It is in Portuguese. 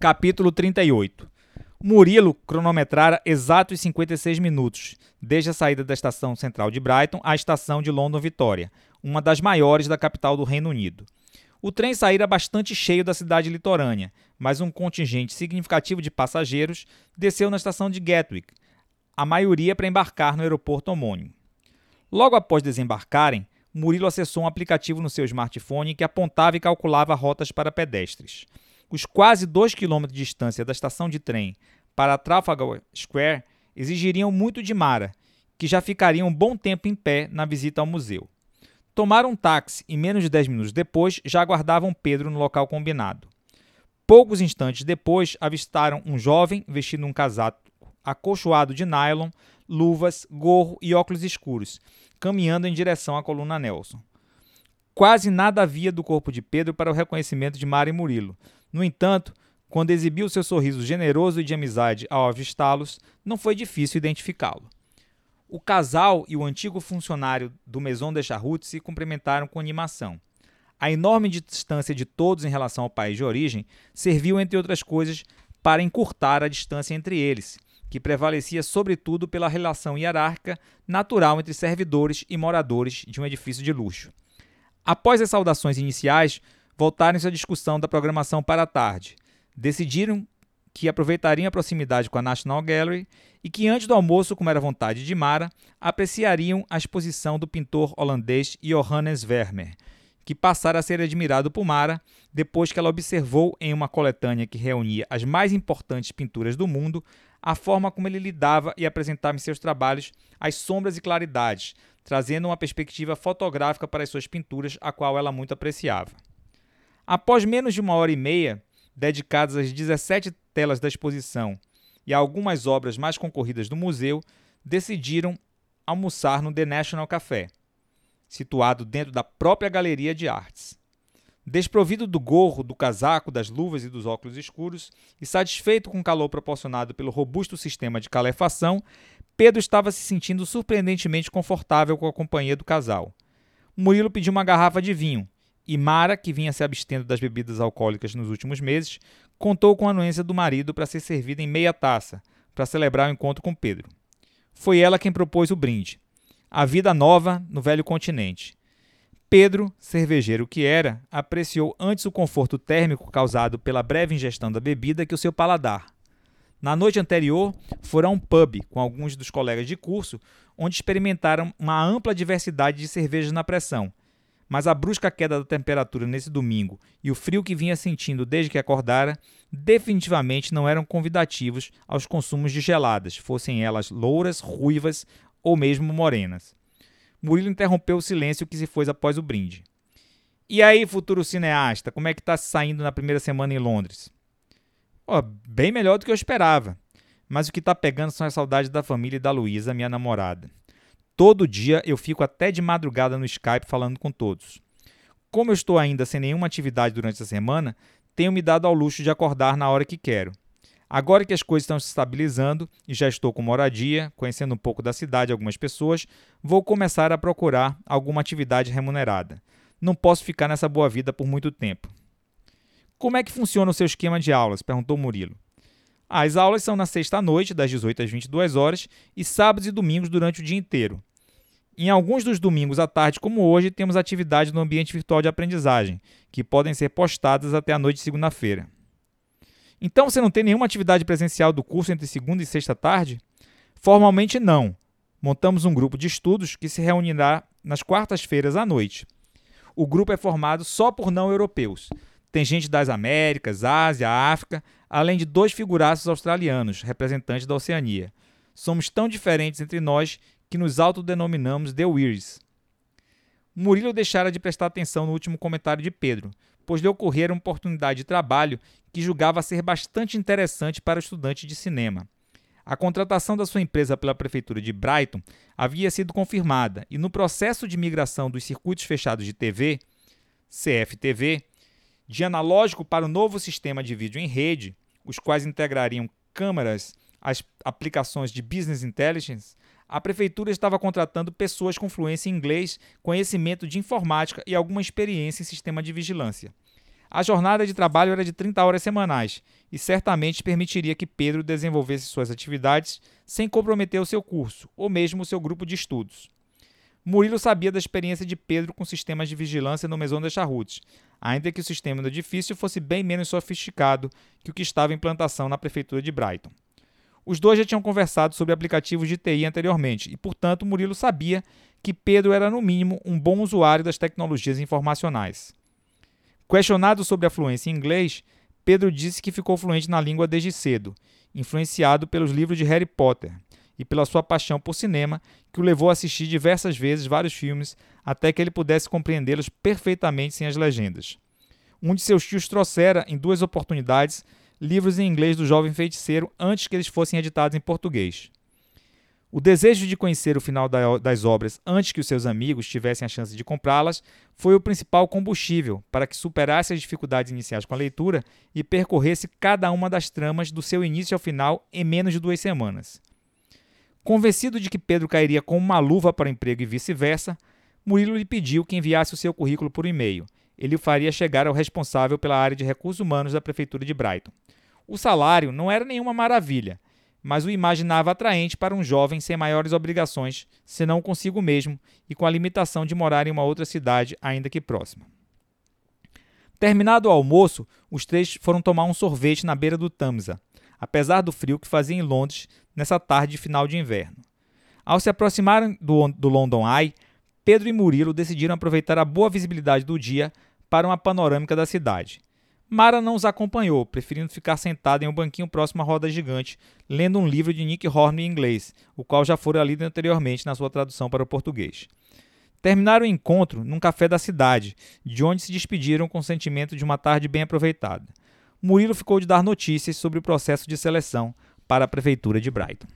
Capítulo 38 Murilo cronometrara exatos 56 minutos, desde a saída da estação central de Brighton à estação de London Vitória, uma das maiores da capital do Reino Unido. O trem saíra bastante cheio da cidade litorânea, mas um contingente significativo de passageiros desceu na estação de Gatwick, a maioria para embarcar no aeroporto homônimo. Logo após desembarcarem, Murilo acessou um aplicativo no seu smartphone que apontava e calculava rotas para pedestres. Os quase 2 km de distância da estação de trem para Trafalgar Square exigiriam muito de Mara, que já ficaria um bom tempo em pé na visita ao museu. Tomaram um táxi e menos de 10 minutos depois já aguardavam Pedro no local combinado. Poucos instantes depois avistaram um jovem vestindo um casaco acolchoado de nylon, luvas, gorro e óculos escuros, caminhando em direção à coluna Nelson. Quase nada havia do corpo de Pedro para o reconhecimento de Mara e Murilo, no entanto, quando exibiu seu sorriso generoso e de amizade ao avistá-los, não foi difícil identificá-lo. O casal e o antigo funcionário do Maison de Charrut se cumprimentaram com animação. A enorme distância de todos em relação ao país de origem serviu, entre outras coisas, para encurtar a distância entre eles, que prevalecia sobretudo pela relação hierárquica natural entre servidores e moradores de um edifício de luxo. Após as saudações iniciais, voltaram-se à discussão da programação para a tarde. Decidiram que aproveitariam a proximidade com a National Gallery e que, antes do almoço, como era vontade de Mara, apreciariam a exposição do pintor holandês Johannes Vermeer, que passara a ser admirado por Mara depois que ela observou em uma coletânea que reunia as mais importantes pinturas do mundo a forma como ele lidava e apresentava em seus trabalhos as sombras e claridades, trazendo uma perspectiva fotográfica para as suas pinturas, a qual ela muito apreciava. Após menos de uma hora e meia, dedicadas às 17 telas da exposição e a algumas obras mais concorridas do museu, decidiram almoçar no The National Café, situado dentro da própria galeria de artes. Desprovido do gorro, do casaco, das luvas e dos óculos escuros, e satisfeito com o calor proporcionado pelo robusto sistema de calefação, Pedro estava se sentindo surpreendentemente confortável com a companhia do casal. Murilo pediu uma garrafa de vinho, e Mara, que vinha se abstendo das bebidas alcoólicas nos últimos meses, contou com a anuência do marido para ser servida em meia taça, para celebrar o encontro com Pedro. Foi ela quem propôs o brinde. A vida nova no velho continente. Pedro, cervejeiro que era, apreciou antes o conforto térmico causado pela breve ingestão da bebida que o seu paladar. Na noite anterior, foram a um pub com alguns dos colegas de curso, onde experimentaram uma ampla diversidade de cervejas na pressão, mas a brusca queda da temperatura nesse domingo e o frio que vinha sentindo desde que acordara definitivamente não eram convidativos aos consumos de geladas, fossem elas louras, ruivas ou mesmo morenas. Murilo interrompeu o silêncio que se fez após o brinde. E aí, futuro cineasta, como é que está saindo na primeira semana em Londres? Oh, bem melhor do que eu esperava. Mas o que está pegando são as saudades da família e da Luísa, minha namorada. Todo dia eu fico até de madrugada no Skype falando com todos. Como eu estou ainda sem nenhuma atividade durante a semana, tenho me dado ao luxo de acordar na hora que quero. Agora que as coisas estão se estabilizando e já estou com moradia, conhecendo um pouco da cidade e algumas pessoas, vou começar a procurar alguma atividade remunerada. Não posso ficar nessa boa vida por muito tempo. Como é que funciona o seu esquema de aulas? perguntou Murilo. As aulas são na sexta-noite, das 18 às 22 horas, e sábados e domingos durante o dia inteiro. Em alguns dos domingos à tarde, como hoje, temos atividades no ambiente virtual de aprendizagem, que podem ser postadas até a noite de segunda-feira. Então você não tem nenhuma atividade presencial do curso entre segunda e sexta tarde? Formalmente não. Montamos um grupo de estudos que se reunirá nas quartas-feiras à noite. O grupo é formado só por não europeus. Tem gente das Américas, Ásia, África, além de dois figuraços australianos, representantes da Oceania. Somos tão diferentes entre nós que nos autodenominamos The Weirs. Murilo deixara de prestar atenção no último comentário de Pedro, pois lhe ocorrera uma oportunidade de trabalho que julgava ser bastante interessante para o estudante de cinema. A contratação da sua empresa pela prefeitura de Brighton havia sido confirmada e no processo de migração dos circuitos fechados de TV, CFTV, de analógico para o novo sistema de vídeo em rede, os quais integrariam câmeras às aplicações de business intelligence, a prefeitura estava contratando pessoas com fluência em inglês, conhecimento de informática e alguma experiência em sistema de vigilância. A jornada de trabalho era de 30 horas semanais e certamente permitiria que Pedro desenvolvesse suas atividades sem comprometer o seu curso ou mesmo o seu grupo de estudos. Murilo sabia da experiência de Pedro com sistemas de vigilância no Maison de Charrutes, ainda que o sistema do edifício fosse bem menos sofisticado que o que estava em plantação na prefeitura de Brighton. Os dois já tinham conversado sobre aplicativos de TI anteriormente e, portanto, Murilo sabia que Pedro era, no mínimo, um bom usuário das tecnologias informacionais. Questionado sobre a fluência em inglês, Pedro disse que ficou fluente na língua desde cedo, influenciado pelos livros de Harry Potter e pela sua paixão por cinema, que o levou a assistir diversas vezes vários filmes até que ele pudesse compreendê-los perfeitamente sem as legendas. Um de seus tios trouxera, em duas oportunidades, livros em inglês do jovem feiticeiro antes que eles fossem editados em português. O desejo de conhecer o final das obras antes que os seus amigos tivessem a chance de comprá-las foi o principal combustível para que superasse as dificuldades iniciais com a leitura e percorresse cada uma das tramas do seu início ao final em menos de duas semanas. Convencido de que Pedro cairia com uma luva para o emprego e vice-versa, Murilo lhe pediu que enviasse o seu currículo por e-mail. Ele o faria chegar ao responsável pela área de recursos humanos da prefeitura de Brighton. O salário não era nenhuma maravilha, mas o imaginava atraente para um jovem sem maiores obrigações, senão consigo mesmo, e com a limitação de morar em uma outra cidade, ainda que próxima. Terminado o almoço, os três foram tomar um sorvete na beira do Tamsa, apesar do frio que fazia em Londres nessa tarde de final de inverno. Ao se aproximarem do, do London Eye, Pedro e Murilo decidiram aproveitar a boa visibilidade do dia para uma panorâmica da cidade. Mara não os acompanhou, preferindo ficar sentada em um banquinho próximo à roda gigante, lendo um livro de Nick Horn em inglês, o qual já fora lido anteriormente na sua tradução para o português. Terminaram o encontro num café da cidade, de onde se despediram com o sentimento de uma tarde bem aproveitada. Murilo ficou de dar notícias sobre o processo de seleção para a prefeitura de Brighton.